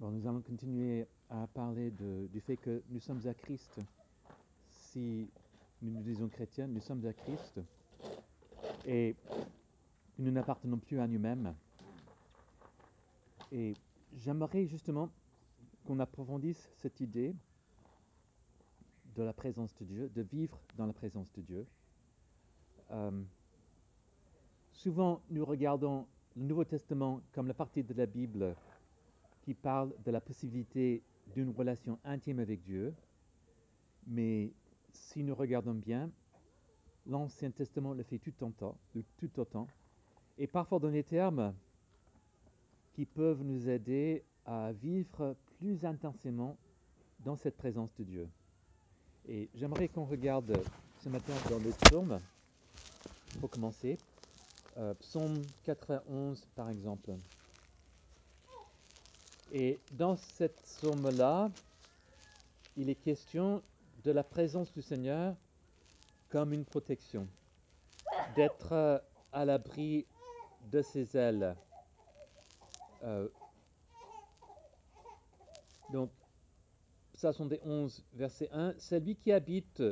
Nous allons continuer à parler du fait que nous sommes à Christ. Si nous nous disons chrétiens, nous sommes à Christ et nous n'appartenons plus à nous-mêmes. Et j'aimerais justement qu'on approfondisse cette idée de la présence de Dieu, de vivre dans la présence de Dieu. Euh, souvent, nous regardons le Nouveau Testament comme la partie de la Bible qui parle de la possibilité d'une relation intime avec Dieu, mais si nous regardons bien, l'Ancien Testament le fait tout autant, tout autant, et parfois dans des termes qui peuvent nous aider à vivre plus intensément dans cette présence de Dieu. Et j'aimerais qu'on regarde ce matin dans le psaume, pour commencer, euh, psaume 91 par exemple. Et dans cette psaume-là, il est question de la présence du Seigneur comme une protection, d'être euh, à l'abri de ses ailes. Euh, donc, Psaume des 11, verset 1, Celui qui habite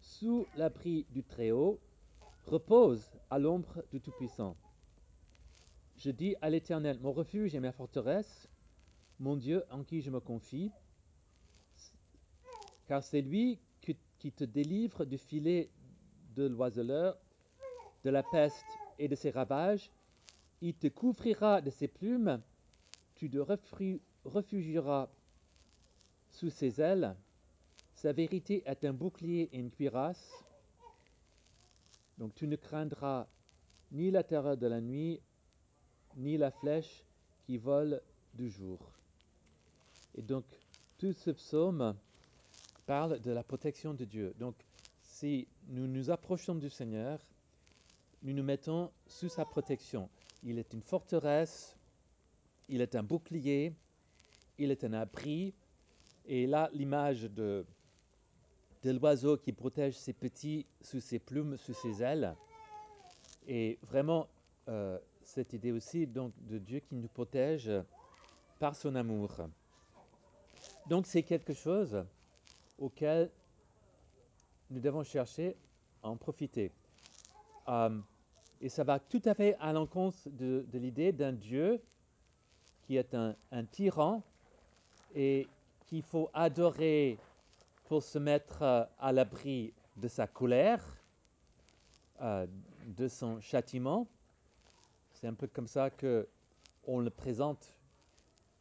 sous l'abri du Très-Haut repose à l'ombre du Tout-Puissant. Je dis à l'Éternel, mon refuge et ma forteresse, mon Dieu en qui je me confie, car c'est lui qui, te délivre du filet de l'oiseleur, de la peste et de ses ravages. Il te couvrira de ses plumes, tu te refu- réfugieras sous ses ailes. Sa vérité est un bouclier et une cuirasse. Donc tu ne craindras ni la terreur de la nuit, ni la flèche qui vole du jour. Et donc tout ce psaume parle de la protection de Dieu. Donc si nous nous approchons du Seigneur, nous nous mettons sous sa protection. Il est une forteresse, il est un bouclier, il est un abri. Et là, l'image de, l'oiseau qui protège ses petits sous ses plumes, sous ses ailes. Et vraiment, euh, cette idée aussi donc, de Dieu qui nous protège par son amour. Donc c'est quelque chose auquel nous devons chercher à en profiter. Euh, et ça va tout à fait à l'encontre de, l'idée d'un Dieu qui est un, un tyran et qu'il faut adorer pour se mettre euh, à l'abri de sa colère, euh, de son châtiment. C'est un peu comme ça que on le présente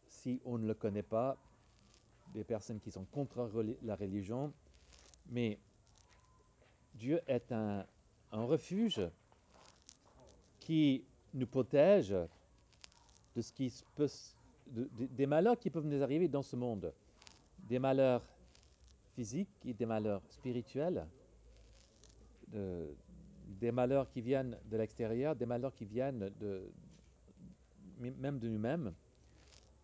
si on ne le connaît pas, des personnes qui sont contre la religion. Mais Dieu est un, refuge qui nous protège de ce qui peut, des malheurs qui peuvent nous arriver dans ce monde, des malheurs physiques et des malheurs spirituels, de- des malheurs qui viennent de l'extérieur, des malheurs qui viennent même de nous-mêmes.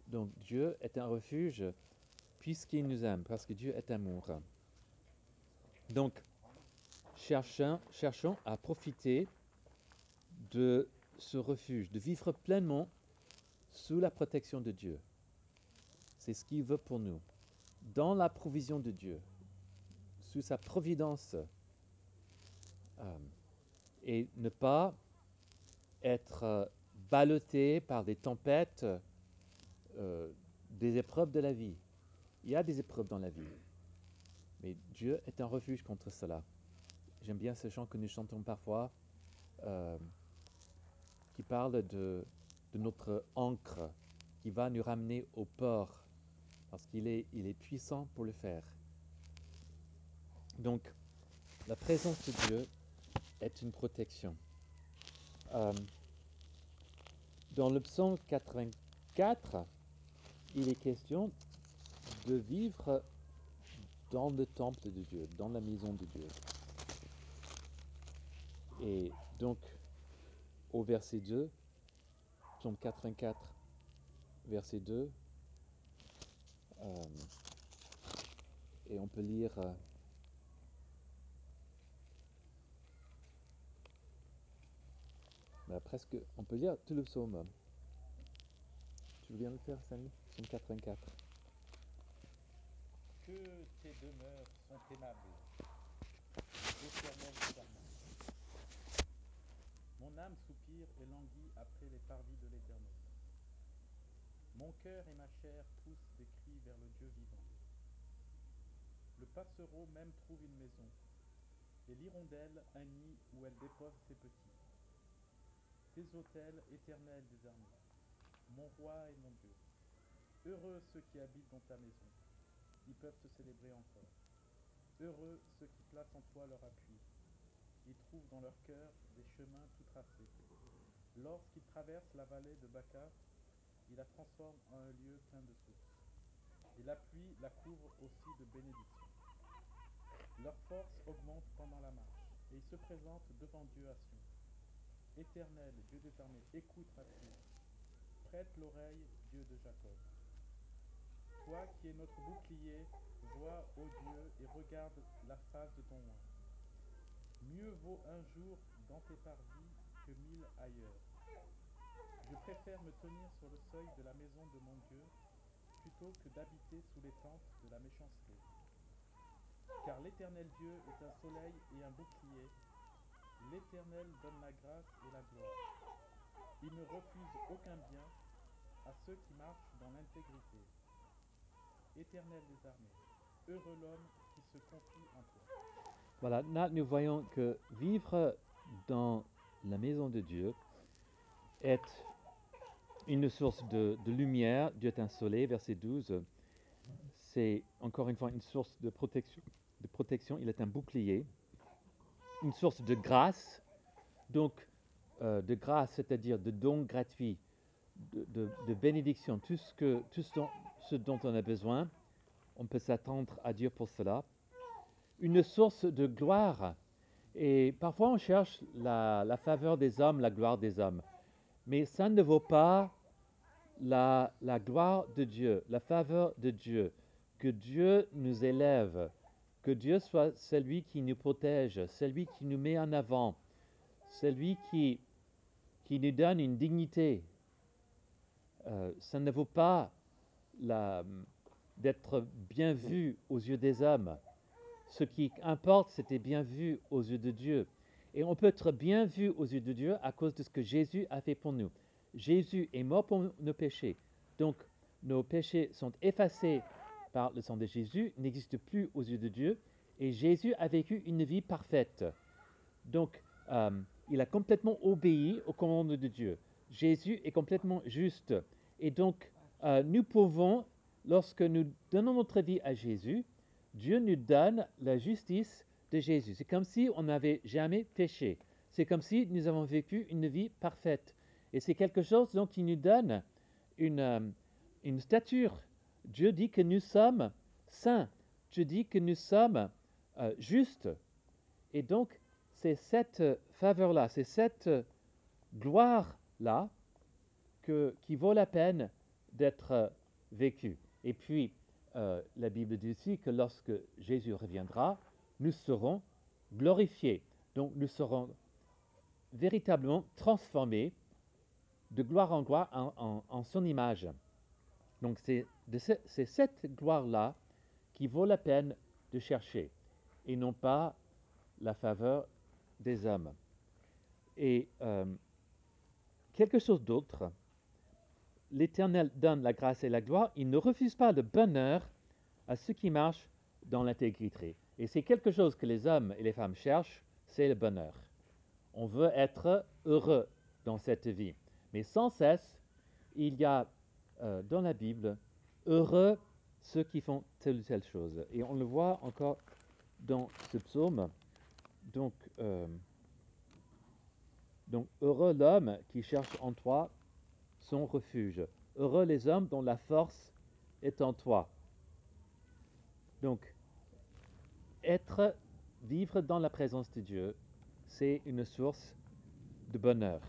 Donc Dieu est un refuge puisqu'il nous aime, parce que Dieu est amour. Donc, cherchons, à profiter de ce refuge, de vivre pleinement sous la protection de Dieu. C'est ce qu'il veut pour nous. Dans la provision de Dieu, sous sa providence, euh, et ne pas être euh, ballotté par des tempêtes, euh, des épreuves de la vie. Il y a des épreuves dans la vie, mais Dieu est un refuge contre cela. J'aime bien ce chant que nous chantons parfois, euh, qui parle de, notre ancre, qui va nous ramener au port, parce qu'il est, il est puissant pour le faire. Donc, la présence de Dieu est une protection. Euh, dans le psaume 84, il est question de vivre dans le temple de Dieu, dans la maison de Dieu. Et donc, au verset 2, psaume 84, verset 2, euh, et on peut lire euh, bah, presque, on peut lire tout le psaume. Tu veux bien le faire, Samy? Psaume 84. Que tes demeures sont aimables. Mon âme soupire et languit après les parvis de l'éternel. Mon cœur et ma chair poussent des cris vers le Dieu vivant. Le passereau même trouve une maison, et l'hirondelle un nid où elle dépose ses petits. Tes autels éternels des mon roi et mon Dieu. Heureux ceux qui habitent dans ta maison, ils peuvent te célébrer encore. Heureux ceux qui placent en toi leur appui, ils trouvent dans leur cœur des chemins tout tracés. Lorsqu'ils traversent la vallée de Baca, il la transforme en un lieu plein de sources. Et la pluie la couvre aussi de bénédictions. Leur force augmente pendant la marche, et ils se présentent devant Dieu à Sion. Éternel, Dieu des armées, écoute ma prière. Prête l'oreille, Dieu de Jacob. Toi qui es notre bouclier, vois, ô Dieu, et regarde la face de ton oint. Mieux vaut un jour dans tes parvis que mille ailleurs. Je préfère me tenir sur le seuil de la maison de mon Dieu plutôt que d'habiter sous les tentes de la méchanceté. Car l'Éternel Dieu est un soleil et un bouclier. L'Éternel donne la grâce et la gloire. Il ne refuse aucun bien à ceux qui marchent dans l'intégrité. Éternel des armées, heureux l'homme qui se confie en toi. Voilà, là nous voyons que vivre dans la maison de Dieu est une source de, lumière, Dieu est un soleil, verset 12. C'est encore une fois une source de protection, de protection, il est un bouclier, une source de grâce, donc euh, de grâce, c'est-à-dire de dons gratuits, de, de, de bénédiction, tout, ce, que, tout ce, dont, ce dont on a besoin, on peut s'attendre à Dieu pour cela. Une source de gloire, et parfois on cherche la, faveur des hommes, la gloire des hommes, mais ça ne vaut pas la, gloire de Dieu, la faveur de Dieu, que Dieu nous élève, que Dieu soit celui qui nous protège, celui qui nous met en avant, celui qui, qui nous donne une dignité. Euh, ça ne vaut pas d'être bien vu aux yeux des hommes. Ce qui importe, c'était bien vu aux yeux de Dieu. Et on peut être bien vu aux yeux de Dieu à cause de ce que Jésus a fait pour nous. Jésus est mort pour nos péchés. Donc, nos péchés sont effacés par le sang de Jésus, n'existent plus aux yeux de Dieu. Et Jésus a vécu une vie parfaite. Donc, euh, il a complètement obéi aux commandes de Dieu. Jésus est complètement juste. Et donc, euh, nous pouvons, lorsque nous donnons notre vie à Jésus, Dieu nous donne la justice de Jésus. C'est comme si on n'avait jamais péché. C'est comme si nous avons vécu une vie parfaite. Et c'est quelque chose donc qui nous donne une, euh, une stature. Dieu dit que nous sommes saints. Dieu dit que nous sommes euh, justes. Et donc, c'est cette faveur-là, c'est cette gloire-là qui vaut la peine d'être euh, vécue. Et puis, euh, la Bible dit aussi que lorsque Jésus reviendra, nous serons glorifiés. Donc, nous serons véritablement transformés de gloire en gloire en, son image. Donc, c'est cette gloire-là qui vaut la peine de chercher et non pas la faveur des hommes. Et euh, quelque chose d'autre, l'Éternel donne la grâce et la gloire, il ne refuse pas le bonheur à ceux qui marchent dans l'intégrité. Et c'est quelque chose que les hommes et les femmes cherchent, c'est le bonheur. On veut être heureux dans cette vie. Mais sans cesse, il y a euh, dans la Bible, heureux ceux qui font telle ou telle chose. Et on le voit encore dans ce psaume. Donc, euh, donc heureux l'homme qui cherche en toi son refuge. Heureux les hommes dont la force est en toi. Donc, être, vivre dans la présence de Dieu, c'est une source de bonheur.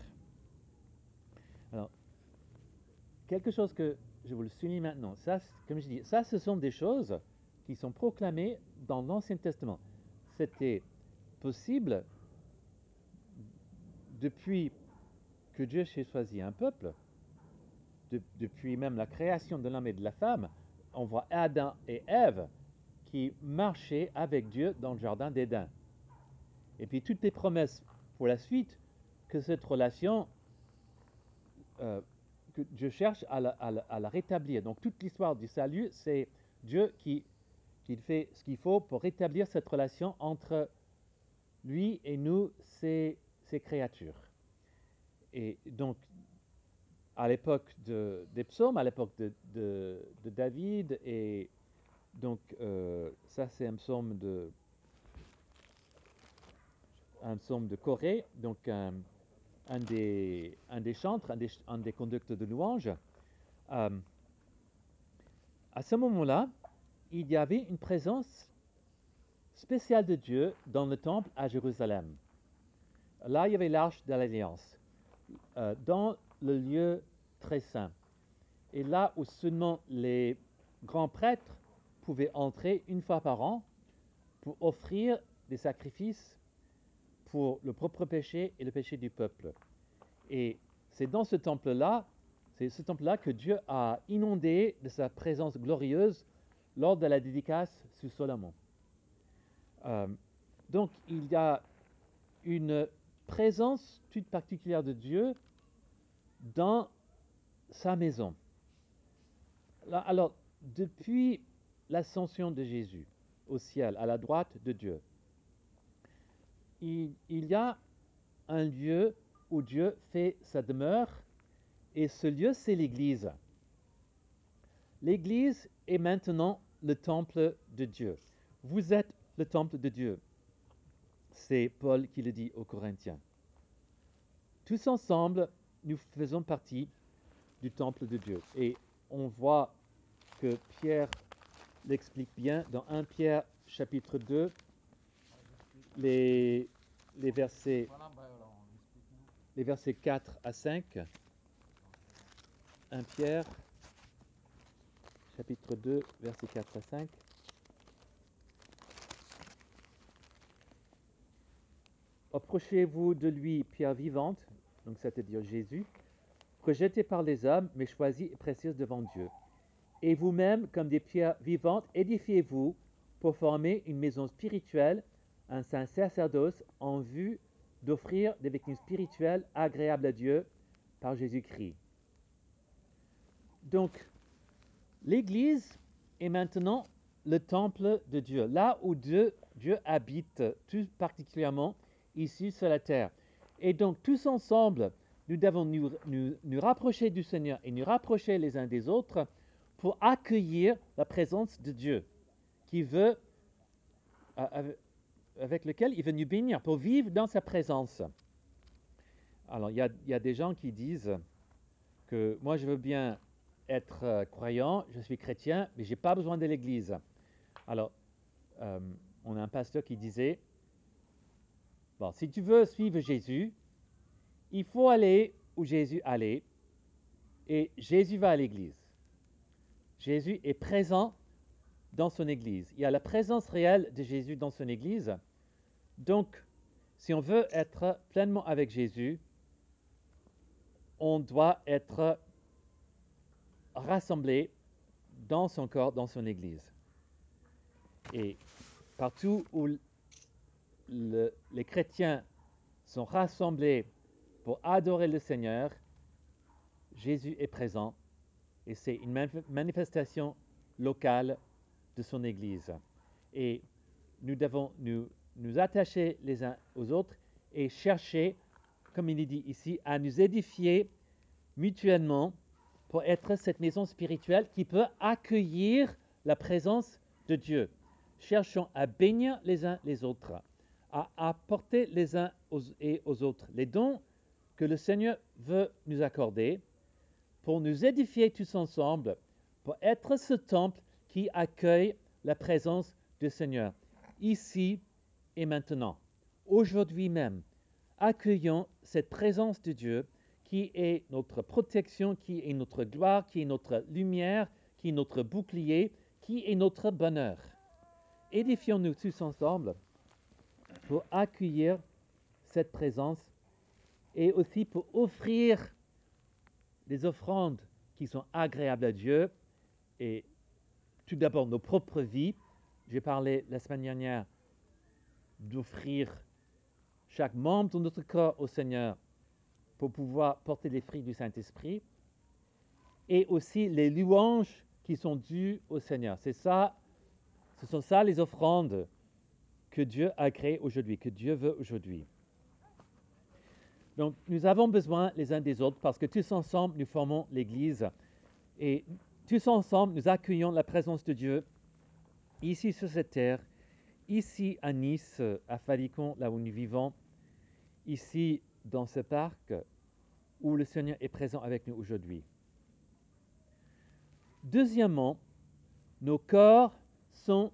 Alors, quelque chose que je vous le souligne maintenant, ça, comme je dis, ça, ce sont des choses qui sont proclamées dans l'Ancien Testament. C'était possible depuis que Dieu s'est choisi un peuple, de- depuis même la création de l'homme et de la femme, on voit Adam et Ève qui marchaient avec Dieu dans le jardin d'Éden. Et puis toutes les promesses pour la suite que cette relation, euh, que Dieu cherche à la, à la- rétablir. Donc toute l'histoire du salut, c'est Dieu qui, qui fait ce qu'il faut pour rétablir cette relation entre lui et nous, ses créatures. Et donc, à l'époque de- des psaumes, à l'époque de, David, et donc euh, ça c'est un psaume de un psaume de Corée, donc un, des, un des chantres, un des, un des conducteurs de louanges. Euh, à ce moment-là, il y avait une présence spéciale de Dieu dans le temple à Jérusalem. Là, il y avait l'arche de l'alliance, euh, dans le lieu très saint. Et là où seulement les grands prêtres pouvaient entrer une fois par an pour offrir des sacrifices pour le propre péché et le péché du peuple. Et c'est dans ce temple-là, c'est ce temple-là que Dieu a inondé de sa présence glorieuse lors de la dédicace sous Solomon. Euh, donc il y a une présence toute particulière de Dieu dans sa maison. Alors, depuis l'ascension de Jésus au ciel, à la droite de Dieu, il y a un lieu où Dieu fait sa demeure, et ce lieu, c'est l'Église. L'Église est maintenant le temple de Dieu. Vous êtes le temple de Dieu. C'est Paul qui le dit aux Corinthiens. Tous ensemble, nous faisons partie du temple de Dieu. Et on voit que Pierre l'explique bien dans 1 Pierre chapitre 2, les, les, versets, les versets 4 à 5. 1 Pierre chapitre 2, versets 4 à 5. Approchez-vous de lui, pierre vivante, donc c'est-à-dire Jésus, rejeté par les hommes, mais choisie et précieuse devant Dieu. Et vous-même, comme des pierres vivantes, édifiez-vous pour former une maison spirituelle, un saint sacerdoce, en vue d'offrir des victimes spirituelles agréables à Dieu par Jésus-Christ. Donc, l'Église est maintenant le temple de Dieu, là où Dieu, Dieu habite tout particulièrement ici sur la terre. Et donc, tous ensemble, nous devons nous, rapprocher du Seigneur et nous rapprocher les uns des autres pour accueillir la présence de Dieu avec- lequel il veut nous bénir, pour vivre dans sa présence. Alors, il y a, des gens qui disent que moi, je veux bien être euh, croyant, je suis chrétien, mais j'ai pas besoin de l'Église. Alors, euh, on a un pasteur qui disait, bon, si tu veux suivre Jésus, il faut aller où Jésus allait, et Jésus va à l'Église. Jésus est présent dans son Église. Il y a la présence réelle de Jésus dans son Église. Donc, si on veut être pleinement avec Jésus, on doit être rassemblé dans son corps, dans son Église. Et partout où les chrétiens sont rassemblés pour adorer le Seigneur, Jésus est présent et c'est une manif- manifestation locale de son Église. Et nous devons nous, nous attacher les uns aux autres et chercher, comme il est dit ici, à nous édifier mutuellement pour être cette maison spirituelle qui peut accueillir la présence de Dieu. Cherchons à bénir les uns les autres, à apporter les uns et aux autres les dons que le Seigneur veut nous accorder pour nous édifier tous ensemble, pour être ce temple qui accueille la présence du Seigneur, ici et maintenant, aujourd'hui même. Accueillons cette présence de Dieu qui est notre protection, qui est notre gloire, qui est notre lumière, qui est notre bouclier, qui est notre bonheur. Édifions-nous tous ensemble pour accueillir cette présence et aussi pour offrir des offrandes qui sont agréables à Dieu et tout d'abord nos propres vies. J'ai parlé la semaine dernière d'offrir chaque membre de notre corps au Seigneur pour pouvoir porter les fruits du Saint-Esprit et aussi les louanges qui sont dues au Seigneur. C'est ça, ce sont ça les offrandes que Dieu a créées aujourd'hui, que Dieu veut aujourd'hui. Donc, nous avons besoin les uns des autres parce que tous ensemble, nous formons l'Église et tous ensemble, nous accueillons la présence de Dieu ici sur cette terre, ici à Nice, à Falicon, là où nous vivons, ici dans ce parc où le Seigneur est présent avec nous aujourd'hui. Deuxièmement, nos corps sont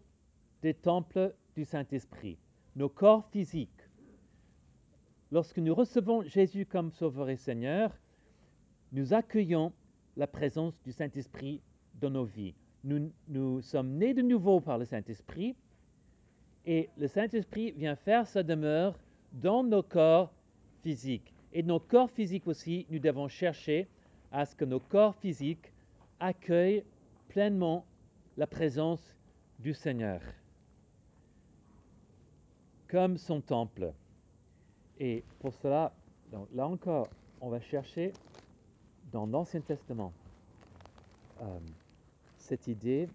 des temples du Saint-Esprit, nos corps physiques. Lorsque nous recevons Jésus comme Sauveur et Seigneur, nous accueillons la présence du Saint-Esprit dans nos vies. Nous, nous sommes nés de nouveau par le Saint-Esprit et le Saint-Esprit vient faire sa demeure dans nos corps physiques. Et nos corps physiques aussi, nous devons chercher à ce que nos corps physiques accueillent pleinement la présence du Seigneur comme son temple. Et pour cela, là encore, on va chercher dans l'Ancien Testament euh, cette idée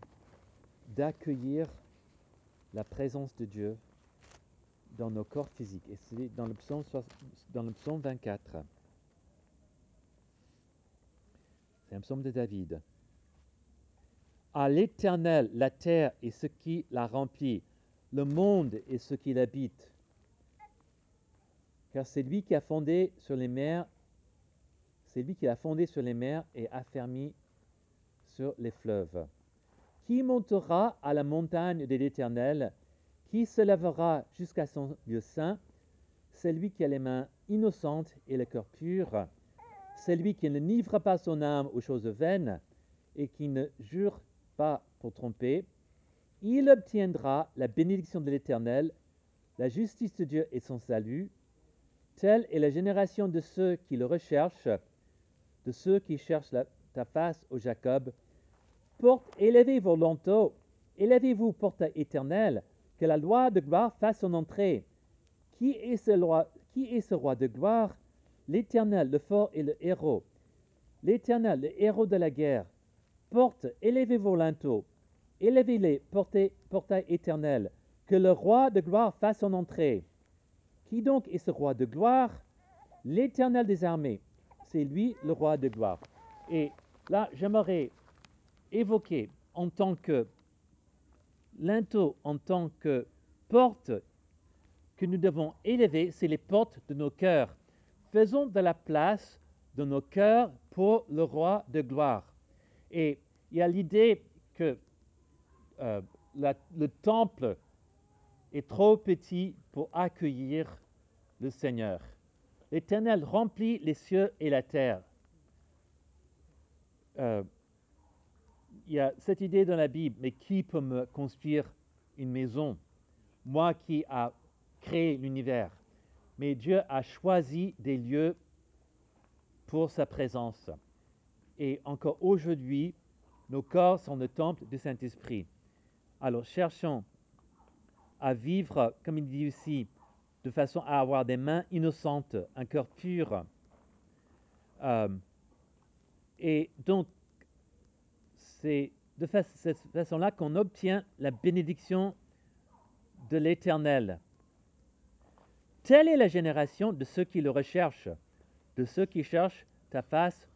d'accueillir la présence de Dieu dans nos corps physiques. Et c'est dans le psaume, dans le psaume 24. C'est un psaume de David. À l'Éternel, la terre et ce qui la remplit, le monde et ce qui l'habite. Car c'est lui qui a fondé sur les mers, c'est sur les mers et affermi sur les fleuves. Qui montera à la montagne de l'Éternel? Qui se lèvera jusqu'à son lieu saint? C'est lui qui a les mains innocentes et le cœur pur. C'est lui qui ne livre pas son âme aux choses vaines et qui ne jure pas pour tromper. Il obtiendra la bénédiction de l'Éternel, la justice de Dieu et son salut. Telle est la génération de ceux qui le recherchent, de ceux qui cherchent ta face, ô Jacob. Porte, élevez vos lenteaux, élevez-vous, porte éternelle, que la loi de gloire fasse son entrée. Qui est ce roi, qui est ce roi de gloire? L'Éternel, le fort et le héros. L'Éternel, le héros de la guerre. Porte, élevez vos linteaux, élevez-les, portez, portail éternel, que le roi de gloire fasse son entrée. Qui donc est ce roi de gloire? L'Éternel des armées. C'est lui le roi de gloire. Et là, j'aimerais évoquer en tant que linteau, en tant que porte que nous devons élever, c'est les portes de nos cœurs. Faisons de la place de nos cœurs pour le roi de gloire. Et il y a l'idée que euh, le temple est trop petit pour accueillir le Seigneur. L'Éternel remplit les cieux et la terre. Euh, il y a cette idée dans la Bible, mais qui peut me construire une maison? Moi qui a créé l'univers. Mais Dieu a choisi des lieux pour sa présence. Et encore aujourd'hui, nos corps sont le temple du Saint-Esprit. Alors cherchons à vivre, comme il dit ici, de façon à avoir des mains innocentes, un cœur pur. Euh, et donc, c'est de cette façon-là qu'on obtient la bénédiction de l'Éternel. Telle est la génération de ceux qui le recherchent, de ceux qui cherchent ta face,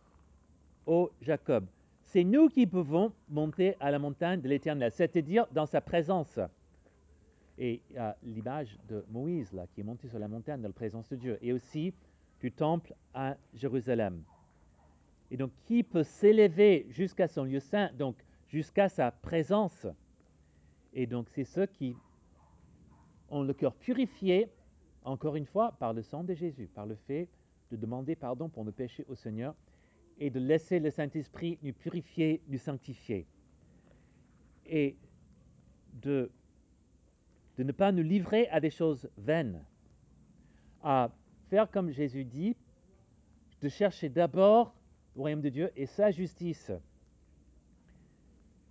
ô Jacob. C'est nous qui pouvons monter à la montagne de l'Éternel, c'est-à-dire dans sa présence. Et a l'image de Moïse, là, qui est monté sur la montagne dans la présence de Dieu, et aussi du temple à Jérusalem. Et donc, qui peut s'élever jusqu'à son lieu saint, donc jusqu'à sa présence? Et donc, c'est ceux qui ont le cœur purifié, encore une fois, par le sang de Jésus, par le fait de demander pardon pour nos péchés au Seigneur et de laisser le Saint-Esprit nous purifier, nous sanctifier. Et de, de ne pas nous livrer à des choses vaines, à faire comme Jésus dit, de chercher d'abord le royaume de Dieu et sa justice.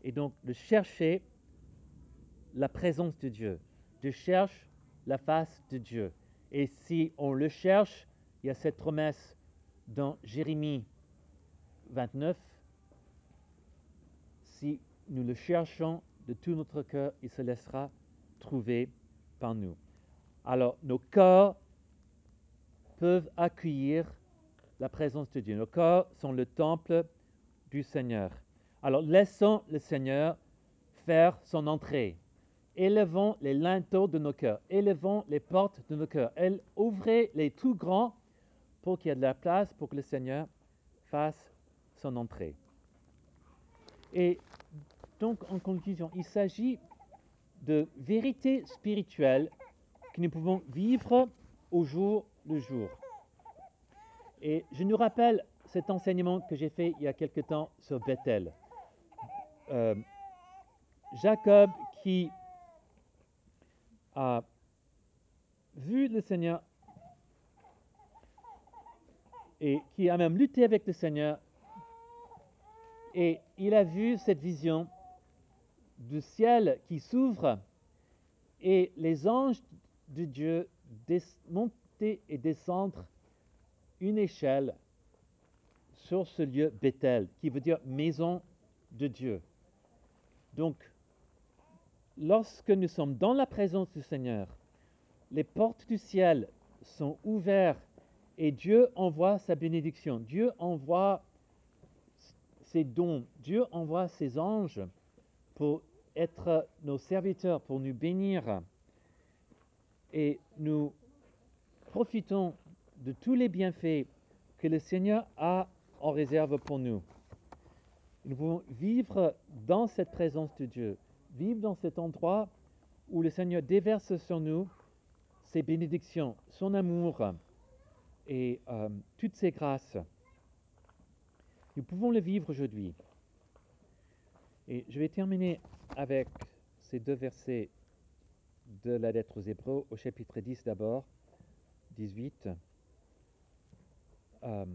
Et donc de chercher la présence de Dieu, de chercher la face de Dieu. Et si on le cherche, il y a cette promesse dans Jérémie 29, si nous le cherchons de tout notre cœur, il se laissera trouver par nous. Alors, nos corps peuvent accueillir la présence de Dieu. Nos corps sont le temple du Seigneur. Alors, laissons le Seigneur faire son entrée. Élevons les linteaux de nos cœurs, élevons les portes de nos cœurs, ouvrez les tout grands pour qu'il y ait de la place pour que le Seigneur fasse son entrée. Et donc, en conclusion, il s'agit de vérités spirituelles que nous pouvons vivre au jour le jour. Et je nous rappelle cet enseignement que j'ai fait il y a quelque temps sur Bethel. Euh, Jacob qui a vu le Seigneur et qui a même lutté avec le Seigneur. Et il a vu cette vision du ciel qui s'ouvre et les anges de Dieu monter et descendre une échelle sur ce lieu Bethel, qui veut dire maison de Dieu. Donc, lorsque nous sommes dans la présence du Seigneur, les portes du ciel sont ouvertes et Dieu envoie sa bénédiction. Dieu envoie ses dons. Dieu envoie ses anges pour être nos serviteurs, pour nous bénir. Et nous profitons de tous les bienfaits que le Seigneur a en réserve pour nous. Nous pouvons vivre dans cette présence de Dieu, vivre dans cet endroit où le Seigneur déverse sur nous ses bénédictions, son amour, et euh, toutes ces grâces, nous pouvons le vivre aujourd'hui. Et je vais terminer avec ces deux versets de la lettre aux Hébreux, au chapitre 10 d'abord, 18. Euh,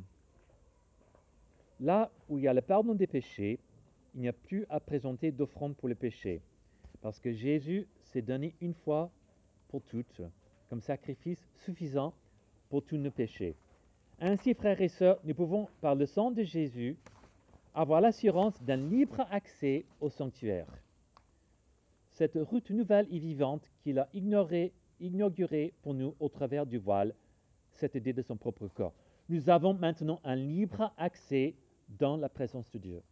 là où il y a le pardon des péchés, il n'y a plus à présenter d'offrande pour le péché, parce que Jésus s'est donné une fois pour toutes comme sacrifice suffisant pour tous nos péchés. Ainsi, frères et sœurs, nous pouvons, par le sang de Jésus, avoir l'assurance d'un libre accès au sanctuaire. Cette route nouvelle et vivante qu'il a ignorée, inaugurée pour nous au travers du voile, cette idée de son propre corps. Nous avons maintenant un libre accès dans la présence de Dieu.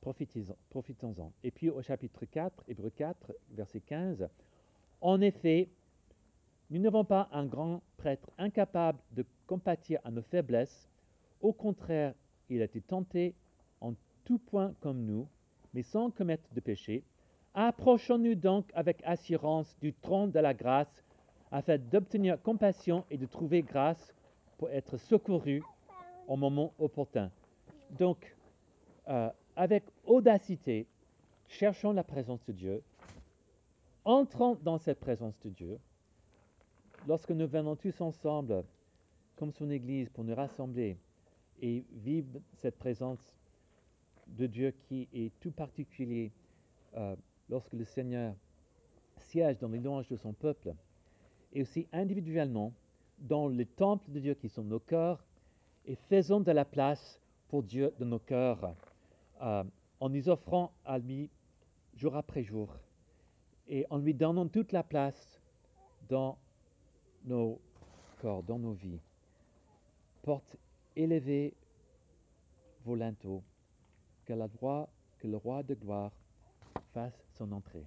Profitons-en. Et puis au chapitre 4, Hébreu 4, verset 15, En effet, nous n'avons pas un grand prêtre incapable de compatir à nos faiblesses. Au contraire, il a été tenté en tout point comme nous, mais sans commettre de péché. Approchons-nous donc avec assurance du trône de la grâce, afin d'obtenir compassion et de trouver grâce pour être secouru au moment opportun. Donc, euh, avec audacité, cherchons la présence de Dieu, entrons dans cette présence de Dieu, lorsque nous venons tous ensemble, comme son Église, pour nous rassembler et vivre cette présence de Dieu qui est tout particulier euh, lorsque le Seigneur siège dans les louanges de son peuple, et aussi individuellement dans les temples de Dieu qui sont nos cœurs, et faisons de la place pour Dieu de nos cœurs, euh, en nous offrant à lui jour après jour, et en lui donnant toute la place dans nos corps, dans nos vies. Porte élevez vos linteaux, que le roi de gloire fasse son entrée.